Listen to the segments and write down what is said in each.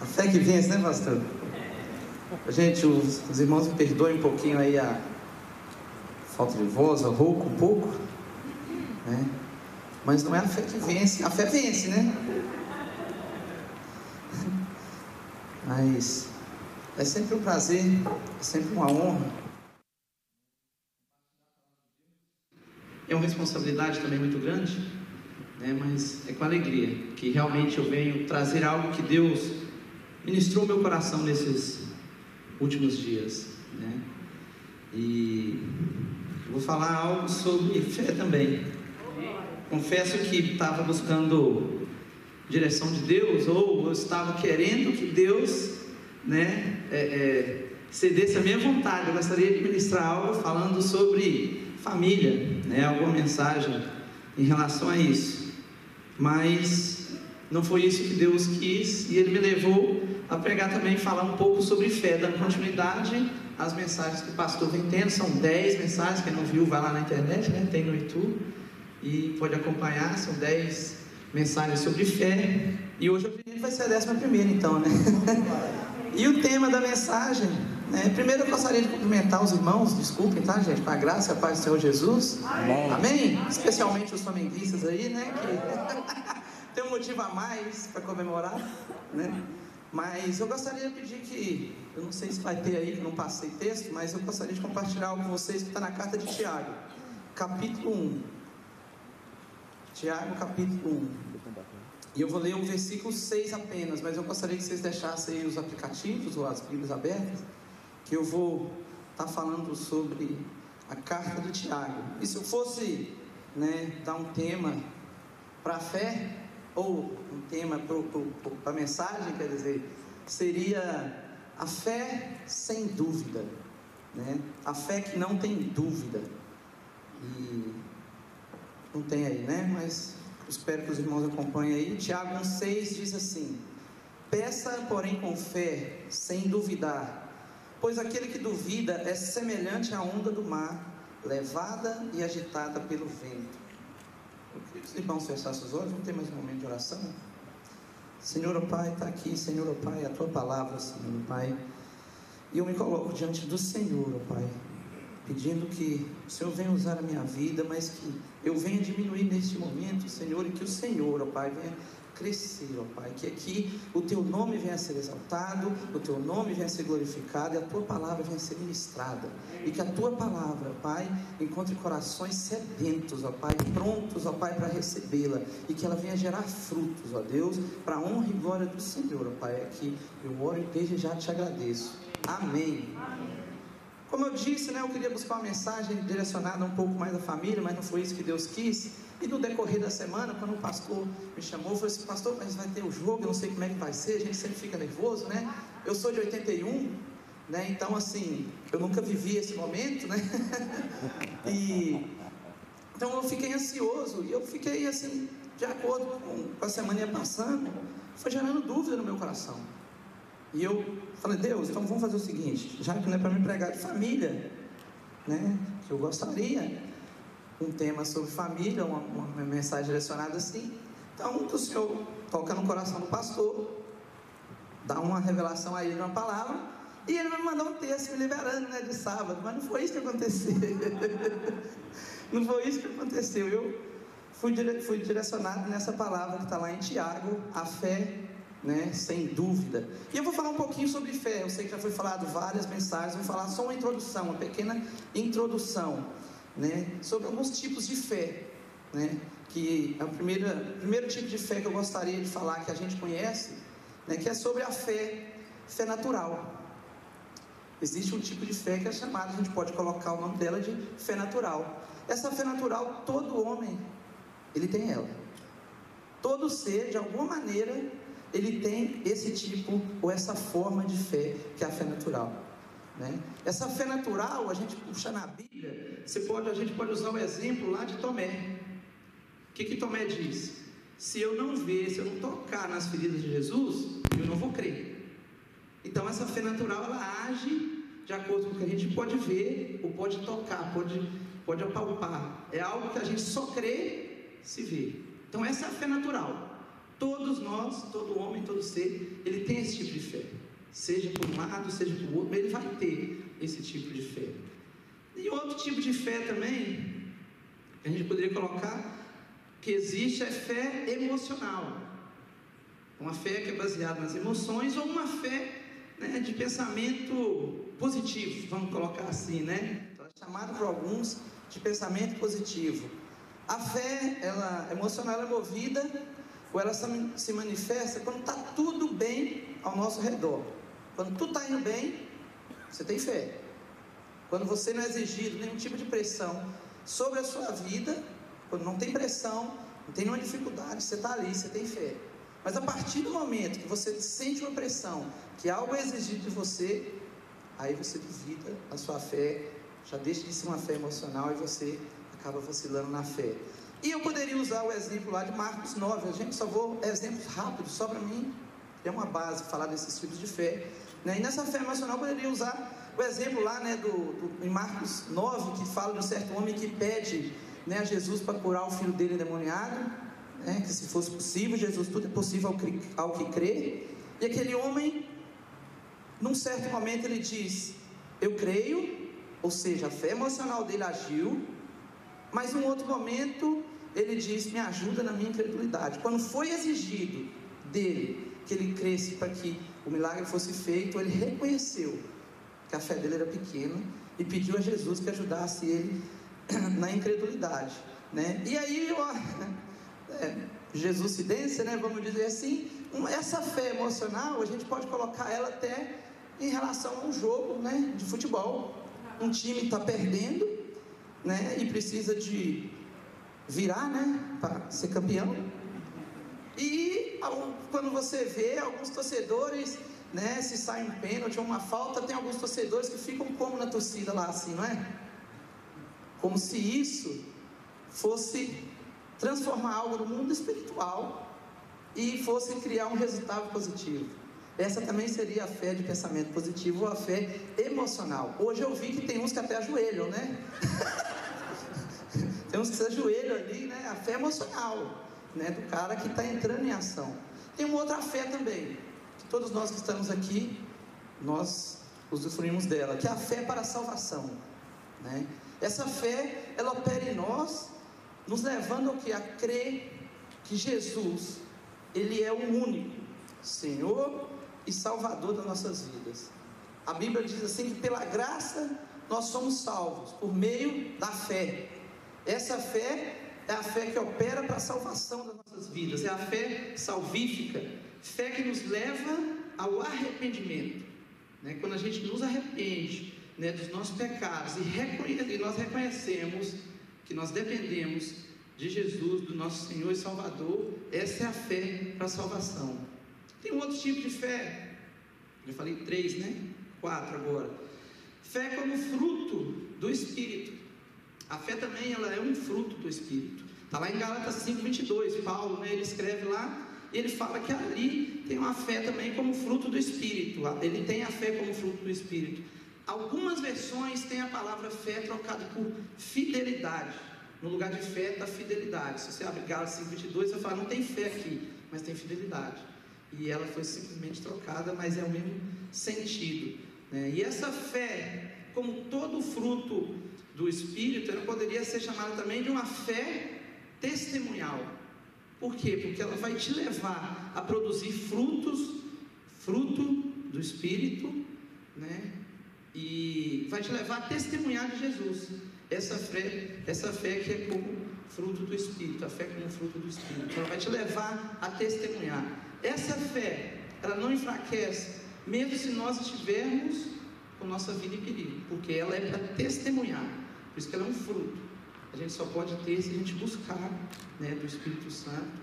A fé que vence, né, pastor? Gente, os, os irmãos me perdoem um pouquinho aí a falta de voz, a rouco um pouco, né? Mas não é a fé que vence, a fé vence, né? Mas é sempre um prazer, é sempre uma honra. É uma responsabilidade também muito grande, né? mas é com alegria que realmente eu venho trazer algo que Deus ministrou meu coração nesses últimos dias. Né? E vou falar algo sobre fé também. Confesso que estava buscando direção de Deus, ou eu estava querendo que Deus né, é, é, cedesse a minha vontade. Eu gostaria de ministrar algo falando sobre família, né, alguma mensagem em relação a isso. Mas não foi isso que Deus quis e Ele me levou a pregar também falar um pouco sobre fé, dando continuidade às mensagens que o pastor vem tendo. São 10 mensagens, quem não viu, vai lá na internet, né, tem no YouTube e pode acompanhar. São 10 mensagens sobre fé. E hoje vai ser a décima primeira, então, né? e o tema da mensagem, né? Primeiro eu gostaria de cumprimentar os irmãos, desculpem, tá, gente? Com a graça e a paz do Senhor Jesus. Amém. Amém? Especialmente os flamenguistas aí, né? Que tem um motivo a mais para comemorar, né? Mas eu gostaria de pedir que, eu não sei se vai ter aí, não passei texto, mas eu gostaria de compartilhar algo com vocês que está na carta de Tiago, capítulo 1. Tiago, capítulo 1. E eu vou ler o versículo 6 apenas, mas eu gostaria que vocês deixassem os aplicativos ou as Bíblias abertas, que eu vou estar tá falando sobre a carta de Tiago. E se eu fosse né, dar um tema para a fé, ou um tema para a mensagem, quer dizer, seria a fé sem dúvida, né? a fé que não tem dúvida. E não tem aí, né? Mas espero que os irmãos acompanhem aí. Tiago 1,6 diz assim: Peça, porém, com fé, sem duvidar, pois aquele que duvida é semelhante à onda do mar, levada e agitada pelo vento. Queria que os irmãos fechassem os olhos, vamos ter mais um momento de oração. Senhor, o Pai, está aqui, Senhor, o Pai, a tua palavra, Senhor, Pai. E eu me coloco diante do Senhor, ó Pai pedindo que o Senhor venha usar a minha vida, mas que eu venha diminuir neste momento, Senhor, e que o Senhor, ó Pai, venha crescer, ó Pai, que aqui o Teu nome venha a ser exaltado, o Teu nome venha a ser glorificado e a Tua palavra venha a ser ministrada, e que a Tua palavra, Pai, encontre corações sedentos, ó Pai, prontos, ó Pai, para recebê-la, e que ela venha gerar frutos, ó Deus, para a honra e glória do Senhor, ó Pai, aqui eu oro e desde já te agradeço. Amém. Como eu disse, né, eu queria buscar uma mensagem direcionada um pouco mais à família, mas não foi isso que Deus quis. E no decorrer da semana, quando o pastor me chamou, falei assim, pastor, mas vai ter o jogo, eu não sei como é que vai ser, a gente sempre fica nervoso, né? Eu sou de 81, né? Então, assim, eu nunca vivi esse momento, né? e então eu fiquei ansioso e eu fiquei assim, de acordo com a semana ia passando, foi gerando dúvida no meu coração. E eu falei, Deus, então vamos fazer o seguinte, já que não é para me pregar de família, né? Que eu gostaria, um tema sobre família, uma, uma mensagem direcionada assim. Então, o Senhor toca no coração do pastor, dá uma revelação a ele uma palavra, e ele me mandou um texto me liberando né, de sábado, mas não foi isso que aconteceu. não foi isso que aconteceu. Eu fui, dire, fui direcionado nessa palavra que está lá em Tiago, a fé né, sem dúvida. E eu vou falar um pouquinho sobre fé. Eu sei que já foi falado várias mensagens, vou falar só uma introdução, uma pequena introdução, né, sobre alguns tipos de fé, né, que é o primeiro, primeiro tipo de fé que eu gostaria de falar que a gente conhece, né, que é sobre a fé, fé natural. Existe um tipo de fé que é chamada, a gente pode colocar o nome dela de fé natural. Essa fé natural, todo homem, ele tem ela. Todo ser, de alguma maneira, ele tem esse tipo ou essa forma de fé que é a fé natural. Né? Essa fé natural, a gente puxa na Bíblia, você pode, a gente pode usar o exemplo lá de Tomé. O que, que Tomé diz? Se eu não ver, se eu não tocar nas feridas de Jesus, eu não vou crer. Então essa fé natural ela age de acordo com o que a gente pode ver ou pode tocar, pode, pode apalpar. É algo que a gente só crê se vê. Então essa é a fé natural. Todos nós, todo homem, todo ser, ele tem esse tipo de seja por um lado, seja por outro, ele vai ter esse tipo de fé. E outro tipo de fé também, que a gente poderia colocar, que existe é fé emocional. Uma fé que é baseada nas emoções ou uma fé né, de pensamento positivo, vamos colocar assim, né? Então, é chamado por alguns de pensamento positivo. A fé, ela emocional, ela é movida ou ela se manifesta quando está tudo bem ao nosso redor. Quando tudo está indo bem, você tem fé. Quando você não é exigido nenhum tipo de pressão sobre a sua vida, quando não tem pressão, não tem nenhuma dificuldade, você está ali, você tem fé. Mas a partir do momento que você sente uma pressão, que algo é exigido de você, aí você duvida a sua fé, já deixa de ser uma fé emocional e você acaba vacilando na fé. E eu poderia usar o exemplo lá de Marcos 9, a gente só vou exemplos rápidos, só para mim é uma base falar desses tipos de fé. Né? E nessa fé emocional poderia usar o exemplo lá né, do, do, em Marcos 9, que fala de um certo homem que pede né, a Jesus para curar o filho dele endemoniado, né, que se fosse possível, Jesus, tudo é possível ao, ao que crê. E aquele homem, num certo momento, ele diz: Eu creio, ou seja, a fé emocional dele agiu, mas em um outro momento ele diz: Me ajuda na minha incredulidade. Quando foi exigido dele que ele cresce para que o milagre fosse feito, ele reconheceu que a fé dele era pequena e pediu a Jesus que ajudasse ele na incredulidade. Né? E aí, ó, é, Jesus se desse, né, vamos dizer assim, essa fé emocional, a gente pode colocar ela até em relação a um jogo né, de futebol. Um time está perdendo né, e precisa de virar né, para ser campeão. E quando você vê alguns torcedores, né, se sai um pênalti ou uma falta, tem alguns torcedores que ficam como na torcida lá assim, não é? Como se isso fosse transformar algo no mundo espiritual e fosse criar um resultado positivo. Essa também seria a fé de pensamento positivo ou a fé emocional. Hoje eu vi que tem uns que até ajoelham, né? tem uns que se ajoelham ali, né? A fé emocional, né? Do cara que está entrando em ação. Tem uma outra fé também, que todos nós que estamos aqui, nós usufruímos dela, que é a fé para a salvação, né? Essa fé, ela opera em nós, nos levando ao que? A crer que Jesus, Ele é o único Senhor e Salvador das nossas vidas. A Bíblia diz assim que pela graça nós somos salvos, por meio da fé. Essa fé é a fé que opera para a salvação das nossas vidas, é a fé salvífica, fé que nos leva ao arrependimento. Né? Quando a gente nos arrepende, né, dos nossos pecados e, e nós reconhecemos que nós dependemos de Jesus, do nosso Senhor e Salvador, essa é a fé para a salvação. Tem um outro tipo de fé, já falei três, né? Quatro agora. Fé como fruto do Espírito. A fé também ela é um fruto do Espírito. Está lá em Gálatas 5,22, Paulo, né, ele escreve lá, e ele fala que ali tem uma fé também como fruto do Espírito. Ele tem a fé como fruto do Espírito. Algumas versões têm a palavra fé trocada por fidelidade. No lugar de fé está fidelidade. Se você abrir Gálatas 5,22, você fala, não tem fé aqui, mas tem fidelidade. E ela foi simplesmente trocada, mas é o mesmo sentido. Né? E essa fé, como todo fruto do Espírito, ela poderia ser chamada também de uma fé testemunhal. Por quê? Porque ela vai te levar a produzir frutos, fruto do Espírito, né? e vai te levar a testemunhar de Jesus. Essa fé, essa fé que é como fruto do Espírito, a fé como fruto do Espírito. Ela vai te levar a testemunhar. Essa fé, ela não enfraquece, mesmo se nós estivermos com nossa vida em perigo, porque ela é para testemunhar. Por isso que ela é um fruto. A gente só pode ter se a gente buscar né, do Espírito Santo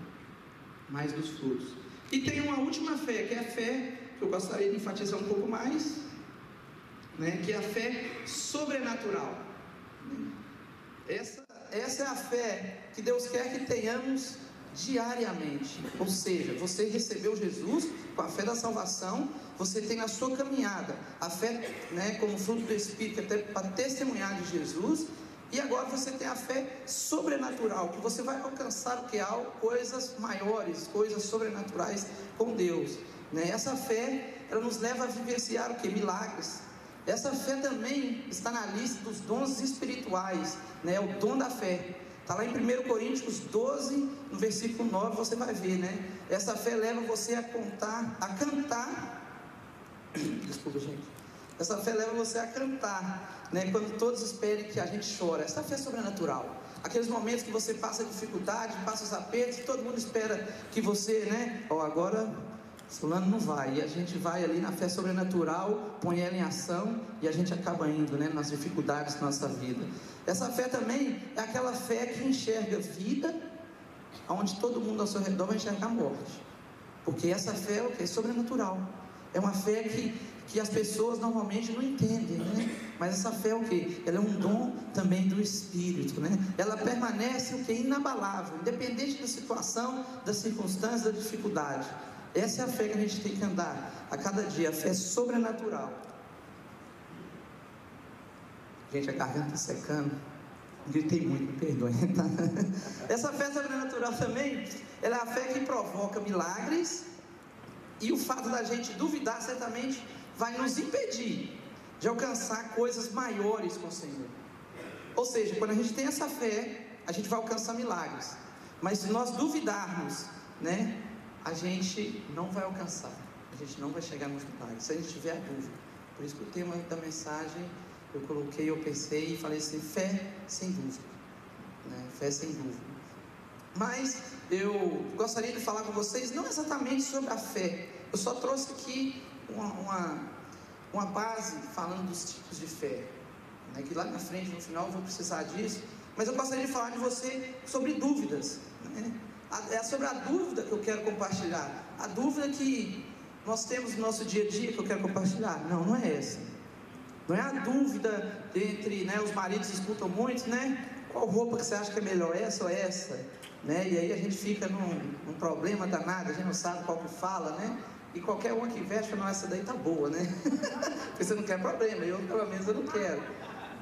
mais dos frutos. E tem uma última fé, que é a fé que eu gostaria de enfatizar um pouco mais, né, que é a fé sobrenatural. Essa, essa é a fé que Deus quer que tenhamos diariamente. Ou seja, você recebeu Jesus com a fé da salvação, você tem na sua caminhada a fé né, como fruto do Espírito, até para testemunhar de Jesus. E agora você tem a fé sobrenatural, que você vai alcançar o que há, coisas maiores, coisas sobrenaturais com Deus. Né? Essa fé, ela nos leva a vivenciar o que? Milagres. Essa fé também está na lista dos dons espirituais, né? o dom da fé. Está lá em 1 Coríntios 12, no versículo 9, você vai ver, né? Essa fé leva você a contar, a cantar. Desculpa, gente. Essa fé leva você a cantar, né? Quando todos esperem que a gente chora. Essa fé é sobrenatural. Aqueles momentos que você passa dificuldade, passa os apertos, todo mundo espera que você, né? Ó, oh, agora fulano não vai. E a gente vai ali na fé sobrenatural, põe ela em ação e a gente acaba indo, né? Nas dificuldades da nossa vida. Essa fé também é aquela fé que enxerga vida, onde todo mundo ao seu redor vai enxergar a morte. Porque essa fé é? É sobrenatural. É uma fé que, que as pessoas normalmente não entendem, né? Mas essa fé é o que? Ela é um dom também do Espírito, né? Ela permanece o que? Inabalável, independente da situação, da circunstância, da dificuldade. Essa é a fé que a gente tem que andar a cada dia, a fé sobrenatural. Gente, a garganta está secando. Gritei muito, perdoe. Tá? Essa fé sobrenatural também, ela é a fé que provoca milagres e o fato da gente duvidar certamente vai nos impedir de alcançar coisas maiores com o Senhor. Ou seja, quando a gente tem essa fé, a gente vai alcançar milagres. Mas se nós duvidarmos, né, a gente não vai alcançar. A gente não vai chegar nos milagres. Se a gente tiver dúvida. Por isso que o tema da mensagem eu coloquei, eu pensei e falei assim: fé sem dúvida. Né? Fé sem dúvida. Mas eu gostaria de falar com vocês não exatamente sobre a fé. Eu só trouxe aqui uma, uma, uma base falando dos tipos de fé. Né? Que lá na frente, no final, eu vou precisar disso. Mas eu gostaria de falar de você sobre dúvidas. Né? É sobre a dúvida que eu quero compartilhar. A dúvida que nós temos no nosso dia a dia que eu quero compartilhar. Não, não é essa. Não é a dúvida entre, né, os maridos escutam muito, né? Qual roupa que você acha que é melhor, essa ou essa? Né? E aí a gente fica num, num problema danado, a gente não sabe qual que fala, né? E qualquer uma que veste, fala, essa daí tá boa, né? Porque você não quer problema, eu pelo menos eu não quero.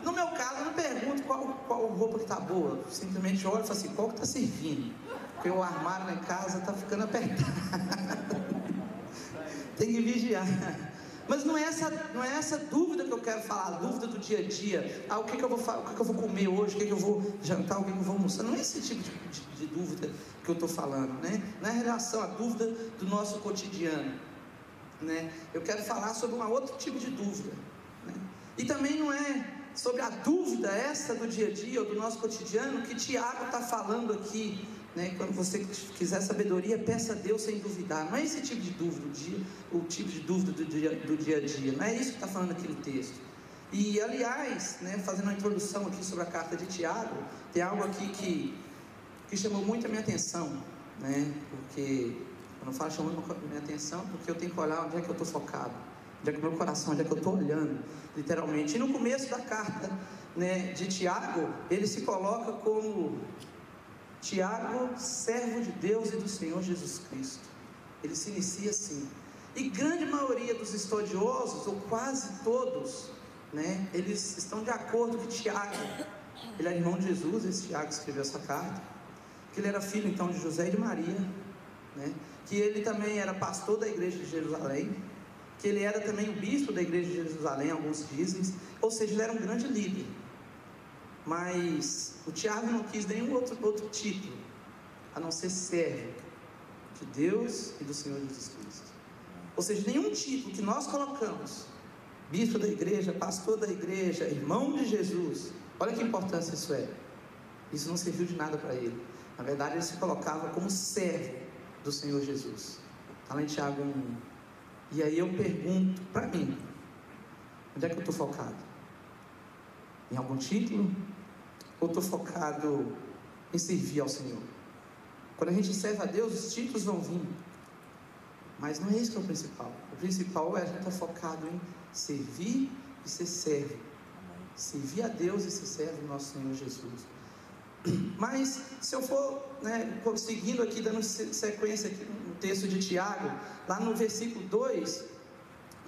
No meu caso, eu não pergunto qual, qual roupa que tá boa, simplesmente olho e falo assim, qual que tá servindo? Porque o armário em casa tá ficando apertado. Tem que vigiar. Mas não é, essa, não é essa dúvida que eu quero falar, a dúvida do dia a dia. Ah, o que, que eu vou o que, que eu vou comer hoje, o que, que eu vou jantar, o que, que eu vou almoçar. Não é esse tipo de, de, de dúvida que eu estou falando, né? Não é relação à dúvida do nosso cotidiano. Né? Eu quero falar sobre um outro tipo de dúvida. Né? E também não é sobre a dúvida essa do dia a dia ou do nosso cotidiano que Tiago está falando aqui né? Quando você quiser sabedoria, peça a Deus sem duvidar. Não é esse tipo de dúvida, dia, o tipo de dúvida do dia, do dia a dia. Não é isso que está falando aqui no texto. E, aliás, né, fazendo uma introdução aqui sobre a carta de Tiago, tem algo aqui que, que chamou muito a minha atenção. Né? Porque, eu falo chamando a minha atenção, porque eu tenho que olhar onde é que eu estou focado. Onde é que o meu coração, onde é que eu estou olhando, literalmente. E no começo da carta né, de Tiago, ele se coloca como Tiago, servo de Deus e do Senhor Jesus Cristo. Ele se inicia assim. E grande maioria dos estudiosos, ou quase todos, né, eles estão de acordo que Tiago, ele é irmão de Jesus, esse Tiago escreveu essa carta, que ele era filho então de José e de Maria, né, que ele também era pastor da igreja de Jerusalém, que ele era também o bispo da igreja de Jerusalém, alguns dizem, ou seja, ele era um grande líder. Mas o Tiago não quis nenhum outro, outro título, a não ser servo de Deus e do Senhor Jesus Cristo. Ou seja, nenhum título que nós colocamos, bispo da igreja, pastor da igreja, irmão de Jesus, olha que importância isso é. Isso não serviu de nada para ele. Na verdade, ele se colocava como servo do Senhor Jesus. Está lá em Tiago 1. E aí eu pergunto para mim: onde é que eu estou focado? Em algum título? Ou estou focado em servir ao Senhor? Quando a gente serve a Deus, os títulos vão vir. Mas não é isso que é o principal. O principal é a gente estar tá focado em servir e ser servo. Servir a Deus e ser servo do nosso Senhor Jesus. Mas, se eu for né, seguindo aqui, dando sequência aqui no texto de Tiago, lá no versículo 2,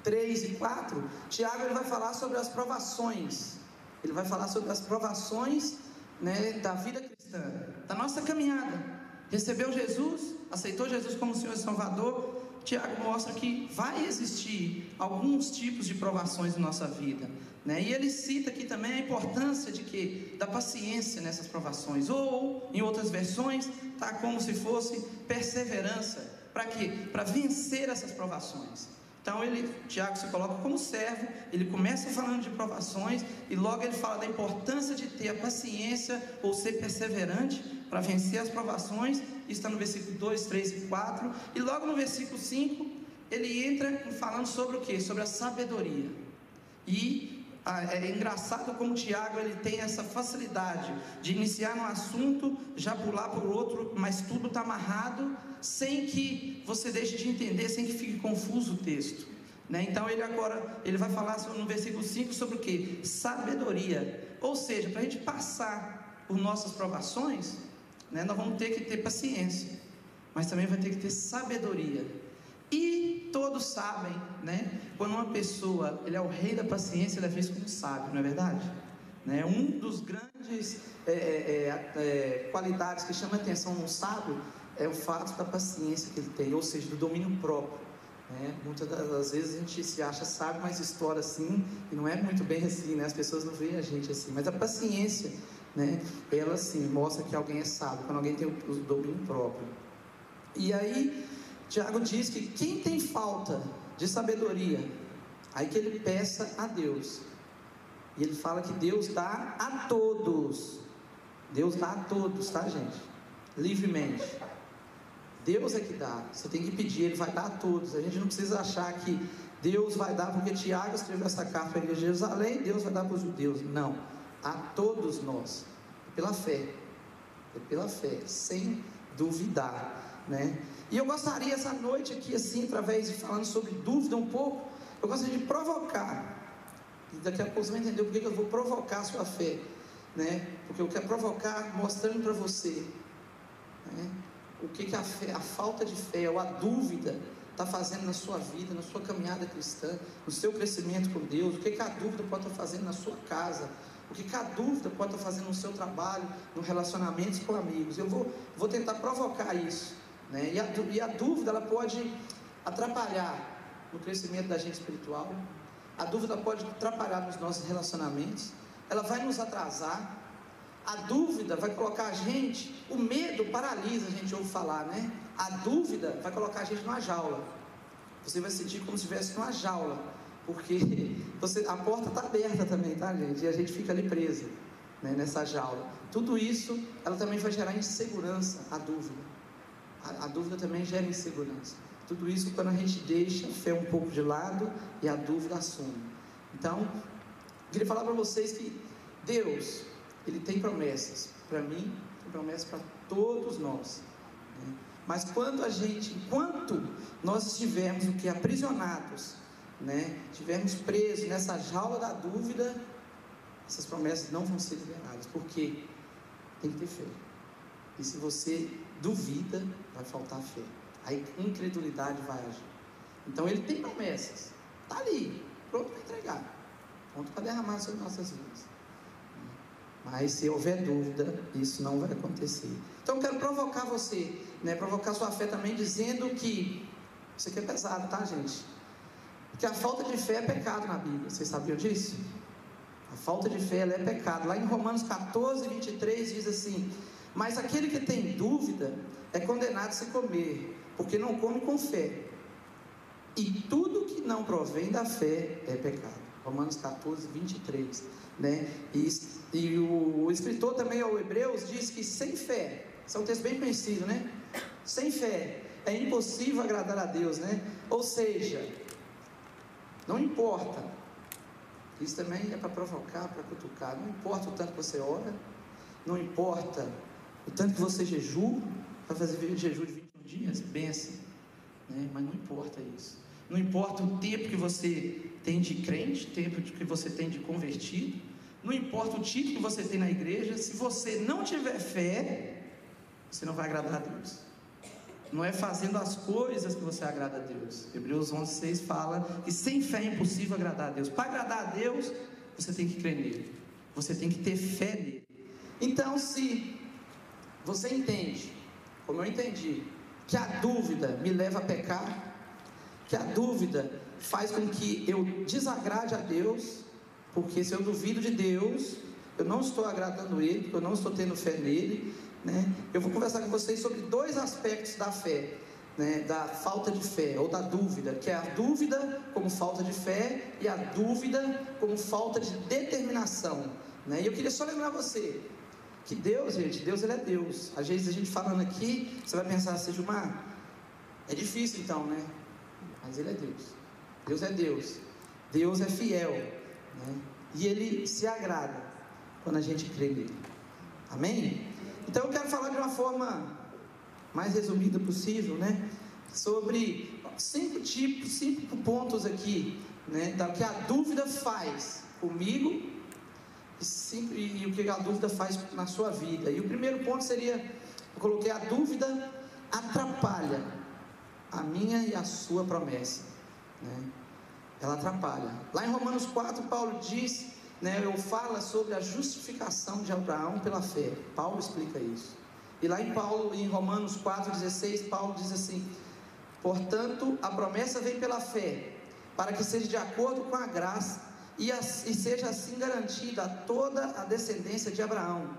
3 e 4, Tiago ele vai falar sobre as provações ele vai falar sobre as provações né, da vida cristã, da nossa caminhada. Recebeu Jesus, aceitou Jesus como Senhor e Salvador. Tiago mostra que vai existir alguns tipos de provações na nossa vida. Né? E ele cita aqui também a importância de que da paciência nessas provações, ou em outras versões, tá como se fosse perseverança. Para quê? Para vencer essas provações. Então ele, Tiago se coloca como servo, ele começa falando de provações e logo ele fala da importância de ter a paciência ou ser perseverante para vencer as provações. Isso está no versículo 2, 3 e 4. E logo no versículo 5, ele entra falando sobre o que? Sobre a sabedoria. E é engraçado como o Tiago ele tem essa facilidade de iniciar um assunto, já pular para o outro, mas tudo está amarrado, sem que você deixe de entender, sem que fique confuso o texto. Né? Então ele agora ele vai falar no versículo 5 sobre o que? Sabedoria. Ou seja, para a gente passar por nossas provações, né, nós vamos ter que ter paciência, mas também vai ter que ter sabedoria. E todos sabem, né? Quando uma pessoa, ele é o rei da paciência, ele é visto como sábio, não é verdade? Né? Um dos grandes é, é, é, é qualidades que chama a atenção no sábio é o fato da paciência que ele tem, ou seja, do domínio próprio. Né? Muitas das vezes a gente se acha sábio, mas estoura assim, e não é muito bem assim, né? As pessoas não veem a gente assim. Mas a paciência, né? Ela sim mostra que alguém é sábio, quando alguém tem o, o domínio próprio. E aí Tiago diz que quem tem falta de sabedoria, aí que ele peça a Deus. E ele fala que Deus dá a todos. Deus dá a todos, tá, gente? Livremente. Deus é que dá. Você tem que pedir, ele vai dar a todos. A gente não precisa achar que Deus vai dar porque Tiago escreveu essa carta para a igreja de Jerusalém, Deus vai dar para os judeus. Não. A todos nós. Pela fé. Pela fé, sem duvidar, né? E eu gostaria essa noite aqui, assim, através de falando sobre dúvida um pouco, eu gostaria de provocar. E daqui a pouco você vai entender por que eu vou provocar a sua fé. Né? Porque eu quero provocar mostrando para você né? o que, que a, fé, a falta de fé ou a dúvida está fazendo na sua vida, na sua caminhada cristã, no seu crescimento com Deus, o que, que a dúvida pode estar tá fazendo na sua casa, o que, que a dúvida pode estar tá fazendo no seu trabalho, no relacionamento com amigos. Eu vou, vou tentar provocar isso. Né? E, a, e a dúvida ela pode atrapalhar no crescimento da gente espiritual, a dúvida pode atrapalhar nos nossos relacionamentos, ela vai nos atrasar, a dúvida vai colocar a gente, o medo paralisa, a gente ouve falar, né? A dúvida vai colocar a gente numa jaula. Você vai sentir como se estivesse numa jaula, porque você, a porta está aberta também, tá, gente? E a gente fica ali preso né, nessa jaula. Tudo isso, ela também vai gerar insegurança, a dúvida. A, a dúvida também gera insegurança. Tudo isso quando a gente deixa a fé um pouco de lado e a dúvida assume. Então, queria falar para vocês que Deus, Ele tem promessas para mim, tem promessas para todos nós. Né? Mas quando a gente, enquanto nós estivermos o que aprisionados, né, estivermos presos nessa jaula da dúvida, essas promessas não vão ser liberadas, porque tem que ter fé. E se você duvida, vai faltar fé. A incredulidade vai agir. Então ele tem promessas. Está ali, pronto para entregar. Pronto para derramar sobre nossas vidas. Mas se houver dúvida, isso não vai acontecer. Então eu quero provocar você, né, provocar sua fé também, dizendo que isso aqui é pesado, tá, gente? Que a falta de fé é pecado na Bíblia. Vocês sabiam disso? A falta de fé é pecado. Lá em Romanos 14, 23 diz assim: mas aquele que tem dúvida é condenado a se comer, porque não come com fé. E tudo que não provém da fé é pecado. Romanos 14, 23. Né? E, e o, o, escritor também ao Hebreus diz que sem fé, esse é um texto bem conhecido, né? Sem fé é impossível agradar a Deus, né? Ou seja, não importa. Isso também é para provocar, para cutucar. Não importa o tanto que você ora, não importa o tanto que você jejua, vai fazer jejum de 21 dias, benção. Né? Mas não importa isso. Não importa o tempo que você tem de crente, o tempo que você tem de convertido. Não importa o título que você tem na igreja. Se você não tiver fé, você não vai agradar a Deus. Não é fazendo as coisas que você agrada a Deus. Hebreus 11,6 fala que sem fé é impossível agradar a Deus. Para agradar a Deus, você tem que crer nele. Você tem que ter fé nele. Então, se você entende, como eu entendi, que a dúvida me leva a pecar, que a dúvida faz com que eu desagrade a Deus, porque se eu duvido de Deus, eu não estou agradando Ele, porque eu não estou tendo fé nele. Né? Eu vou conversar com vocês sobre dois aspectos da fé, né? da falta de fé ou da dúvida, que é a dúvida como falta de fé e a dúvida como falta de determinação. Né? E eu queria só lembrar você que Deus, gente, Deus ele é Deus. Às vezes a gente falando aqui, você vai pensar assim, Gilmar, é difícil então, né? Mas ele é Deus. Deus é Deus. Deus é fiel. Né? E ele se agrada quando a gente crê nele. Amém? Então eu quero falar de uma forma mais resumida possível, né? Sobre cinco tipos, cinco pontos aqui, né? Da que a dúvida faz comigo e, cinco, e, e o que a dúvida faz na sua vida. E o primeiro ponto seria, eu coloquei a dúvida atrapalha a minha e a sua promessa, né? Ela atrapalha. Lá em Romanos 4, Paulo diz, né, eu fala sobre a justificação de Abraão pela fé. Paulo explica isso. E lá em Paulo, em Romanos 4,16, Paulo diz assim: Portanto, a promessa vem pela fé, para que seja de acordo com a graça e, e seja assim garantida a toda a descendência de Abraão,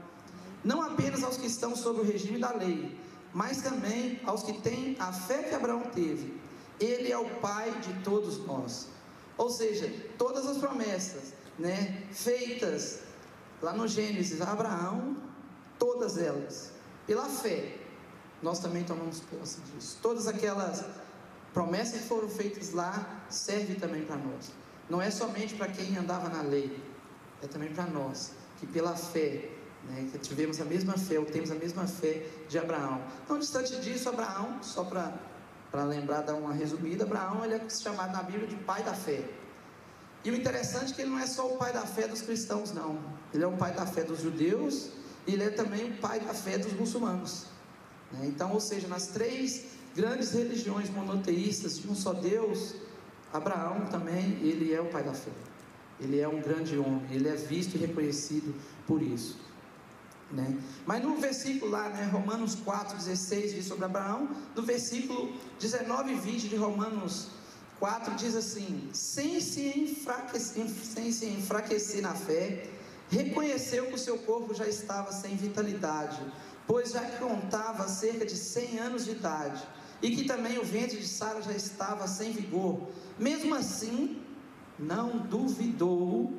não apenas aos que estão sob o regime da lei, mas também aos que têm a fé que Abraão teve. Ele é o pai de todos nós. Ou seja, todas as promessas, né, feitas lá no Gênesis a Abraão, todas elas pela fé, nós também tomamos posse disso. Todas aquelas promessas que foram feitas lá servem também para nós. Não é somente para quem andava na lei, é também para nós, que pela fé, né, que tivemos a mesma fé, ou temos a mesma fé de Abraão. Não distante disso, Abraão, só para lembrar, dar uma resumida, Abraão ele é chamado na Bíblia de pai da fé. E o interessante é que ele não é só o pai da fé dos cristãos, não. Ele é o pai da fé dos judeus ele é também o pai da fé dos muçulmanos. Né? Então, ou seja, nas três grandes religiões monoteístas de um só Deus, Abraão também, ele é o pai da fé. Ele é um grande homem, ele é visto e reconhecido por isso. Né? Mas no versículo lá, né, Romanos 4,16 diz sobre Abraão, no versículo 19 e 20 de Romanos 4 diz assim: sem se enfraquecer, sem se enfraquecer na fé, reconheceu que o seu corpo já estava sem vitalidade, pois já contava cerca de 100 anos de idade, e que também o ventre de Sara já estava sem vigor. Mesmo assim, não duvidou,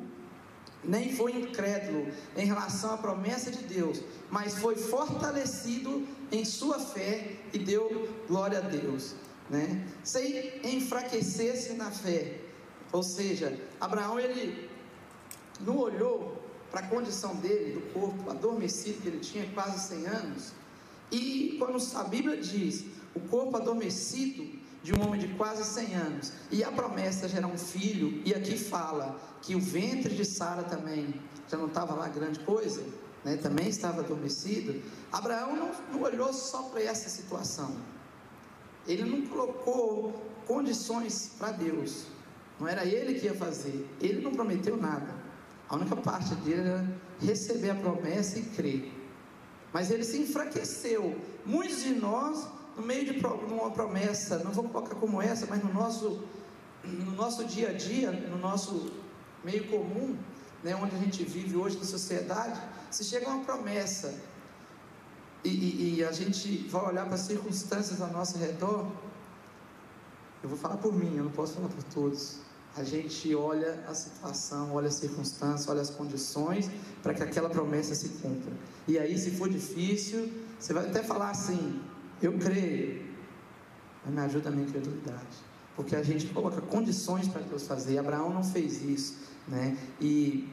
nem foi incrédulo em relação à promessa de Deus, mas foi fortalecido em sua fé e deu glória a Deus, né? Sem enfraquecer-se na fé. Ou seja, Abraão ele não olhou para a condição dele, do corpo adormecido que ele tinha, quase 100 anos. E quando a Bíblia diz o corpo adormecido de um homem de quase 100 anos, e a promessa gerar um filho, e aqui fala que o ventre de Sara também já não estava lá grande coisa, né, também estava adormecido. Abraão não, não olhou só para essa situação, ele não colocou condições para Deus, não era ele que ia fazer, ele não prometeu nada. A única parte dele era receber a promessa e crer. Mas ele se enfraqueceu. Muitos de nós, no meio de uma promessa, não vou colocar como essa, mas no nosso, no nosso dia a dia, no nosso meio comum, né, onde a gente vive hoje na sociedade, se chega uma promessa e, e, e a gente vai olhar para as circunstâncias ao nosso redor, eu vou falar por mim, eu não posso falar por todos a gente olha a situação, olha a circunstância, olha as condições para que aquela promessa se cumpra. E aí, se for difícil, você vai até falar assim: Eu creio, mas me ajuda a minha incredulidade. Porque a gente coloca condições para Deus fazer. Abraão não fez isso, né? E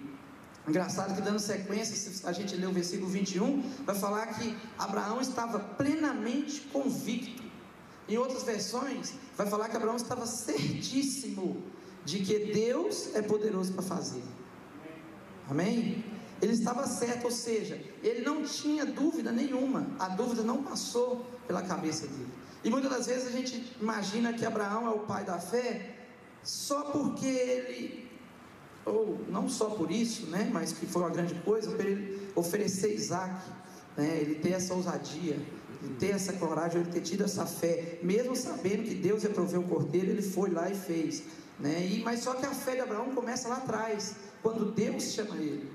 engraçado que dando sequência, se a gente ler o versículo 21, vai falar que Abraão estava plenamente convicto. Em outras versões, vai falar que Abraão estava certíssimo de que Deus é poderoso para fazer. Amém? Ele estava certo, ou seja, ele não tinha dúvida nenhuma, a dúvida não passou pela cabeça dele. E muitas das vezes a gente imagina que Abraão é o pai da fé só porque ele, ou não só por isso, né, mas que foi uma grande coisa, para ele oferecer Isaac, né, ele ter essa ousadia, Ele ter essa coragem, ele ter tido essa fé, mesmo sabendo que Deus ia prover o cordeiro, ele foi lá e fez. Né? E, mas só que a fé de Abraão começa lá atrás, quando Deus chama ele.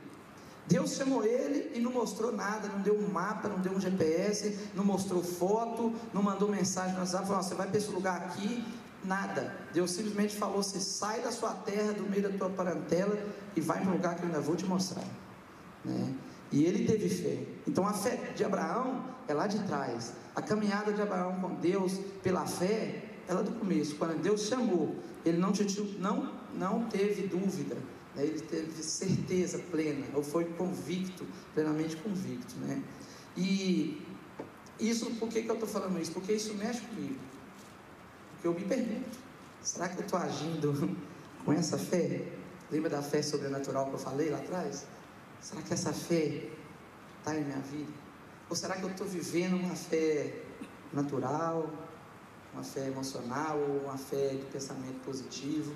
Deus chamou ele e não mostrou nada, não deu um mapa, não deu um GPS, não mostrou foto, não mandou mensagem no WhatsApp, falou, você vai para esse lugar aqui, nada. Deus simplesmente falou, você sai da sua terra, do meio da tua parentela e vai para um lugar que eu ainda vou te mostrar. Né? E ele teve fé. Então a fé de Abraão é lá de trás. A caminhada de Abraão com Deus pela fé é lá do começo. Quando Deus chamou, ele não, não, não teve dúvida. Né? Ele teve certeza plena, ou foi convicto, plenamente convicto. Né? E isso, por que, que eu estou falando isso? Porque isso mexe comigo. Porque eu me pergunto: será que eu estou agindo com essa fé? Lembra da fé sobrenatural que eu falei lá atrás? Será que essa fé está em minha vida? Ou será que eu estou vivendo uma fé natural, uma fé emocional, ou uma fé de pensamento positivo?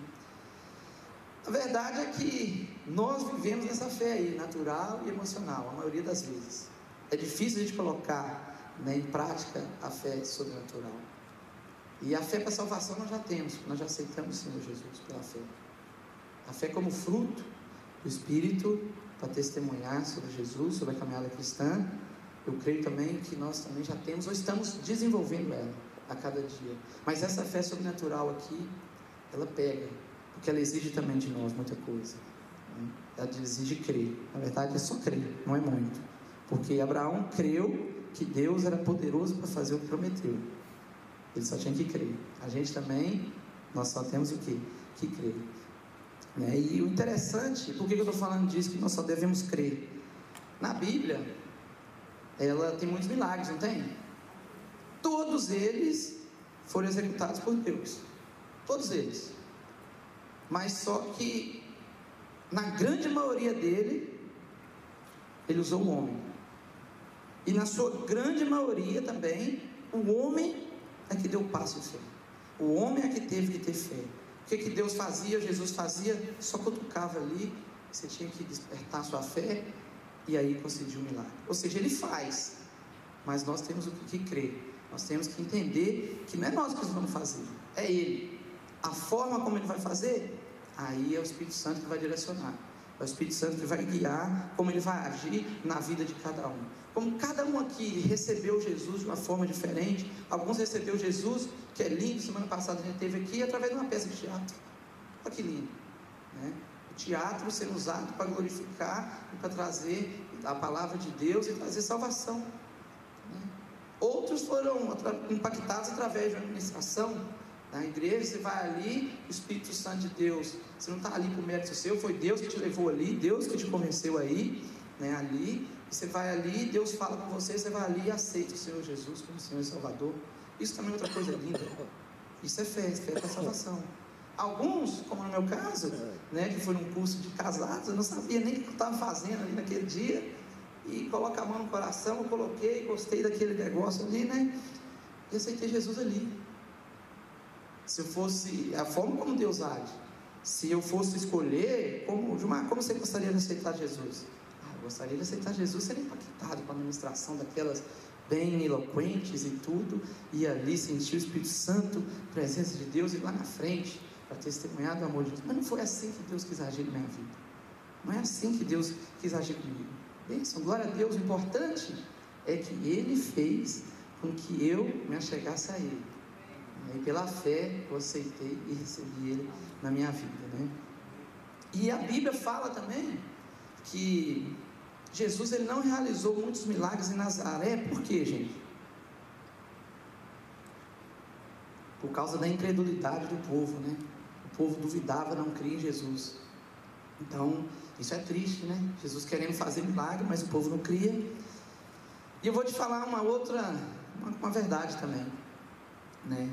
A verdade é que nós vivemos nessa fé aí, natural e emocional, a maioria das vezes. É difícil a gente colocar né, em prática a fé sobrenatural. E a fé para salvação nós já temos, nós já aceitamos o Senhor Jesus pela fé. A fé como fruto do Espírito para testemunhar sobre Jesus, sobre a caminhada cristã. Eu creio também que nós também já temos ou estamos desenvolvendo ela a cada dia. Mas essa fé sobrenatural aqui, ela pega, porque ela exige também de nós muita coisa. Né? Ela exige crer. Na verdade, é só crer, não é muito. Porque Abraão creu que Deus era poderoso para fazer o que prometeu. Ele só tinha que crer. A gente também, nós só temos o que? Que crer. Né? E o interessante, por que eu estou falando disso? Que nós só devemos crer. Na Bíblia, ela tem muitos milagres, não tem? Todos eles foram executados por Deus. Todos eles. Mas só que, na grande maioria dele, ele usou o homem. E na sua grande maioria também, o homem é que deu passo de fé. O homem é que teve que ter fé. O que, que Deus fazia, Jesus fazia? Só cutucava ali, você tinha que despertar sua fé e aí conseguir o um milagre. Ou seja, ele faz, mas nós temos o que crer. Nós temos que entender que não é nós que vamos fazer, é Ele. A forma como Ele vai fazer, aí é o Espírito Santo que vai direcionar. É o Espírito Santo que vai guiar como Ele vai agir na vida de cada um. Como cada um aqui recebeu Jesus de uma forma diferente, alguns recebeu Jesus, que é lindo, semana passada a gente teve aqui, através de uma peça de teatro. Olha que lindo. Né? O teatro sendo usado para glorificar e para trazer a palavra de Deus e trazer salvação. Né? Outros foram impactados através de uma administração. Na igreja, você vai ali, o Espírito Santo de Deus, você não está ali por mérito seu, foi Deus que te levou ali, Deus que te convenceu aí, né, ali, você vai ali, Deus fala com você, você vai ali e aceita o Senhor Jesus como Senhor e Salvador. Isso também é outra coisa linda. Isso é fé, fé para salvação. Alguns, como no meu caso, né, que foi num curso de casados, eu não sabia nem o que eu estava fazendo ali naquele dia. E coloca a mão no coração, eu coloquei, gostei daquele negócio ali, né? E aceitei Jesus ali. Se eu fosse, a forma como Deus age, se eu fosse escolher, como, Gilmar, como você gostaria de aceitar Jesus? gostaria de aceitar Jesus, seria impactado com a ministração daquelas bem eloquentes e tudo, e ali sentir o Espírito Santo, presença de Deus, e lá na frente, para testemunhar do amor de Deus. Mas não foi assim que Deus quis agir na minha vida. Não é assim que Deus quis agir comigo. Bênção, glória a Deus. O importante é que Ele fez com que eu me achegasse a Ele. E pela fé eu aceitei e recebi Ele na minha vida. Né? E a Bíblia fala também que Jesus ele não realizou muitos milagres em Nazaré, por quê, gente? Por causa da incredulidade do povo, né? O povo duvidava, não cria em Jesus. Então, isso é triste, né? Jesus querendo fazer milagre, mas o povo não cria. E eu vou te falar uma outra, uma, uma verdade também, né?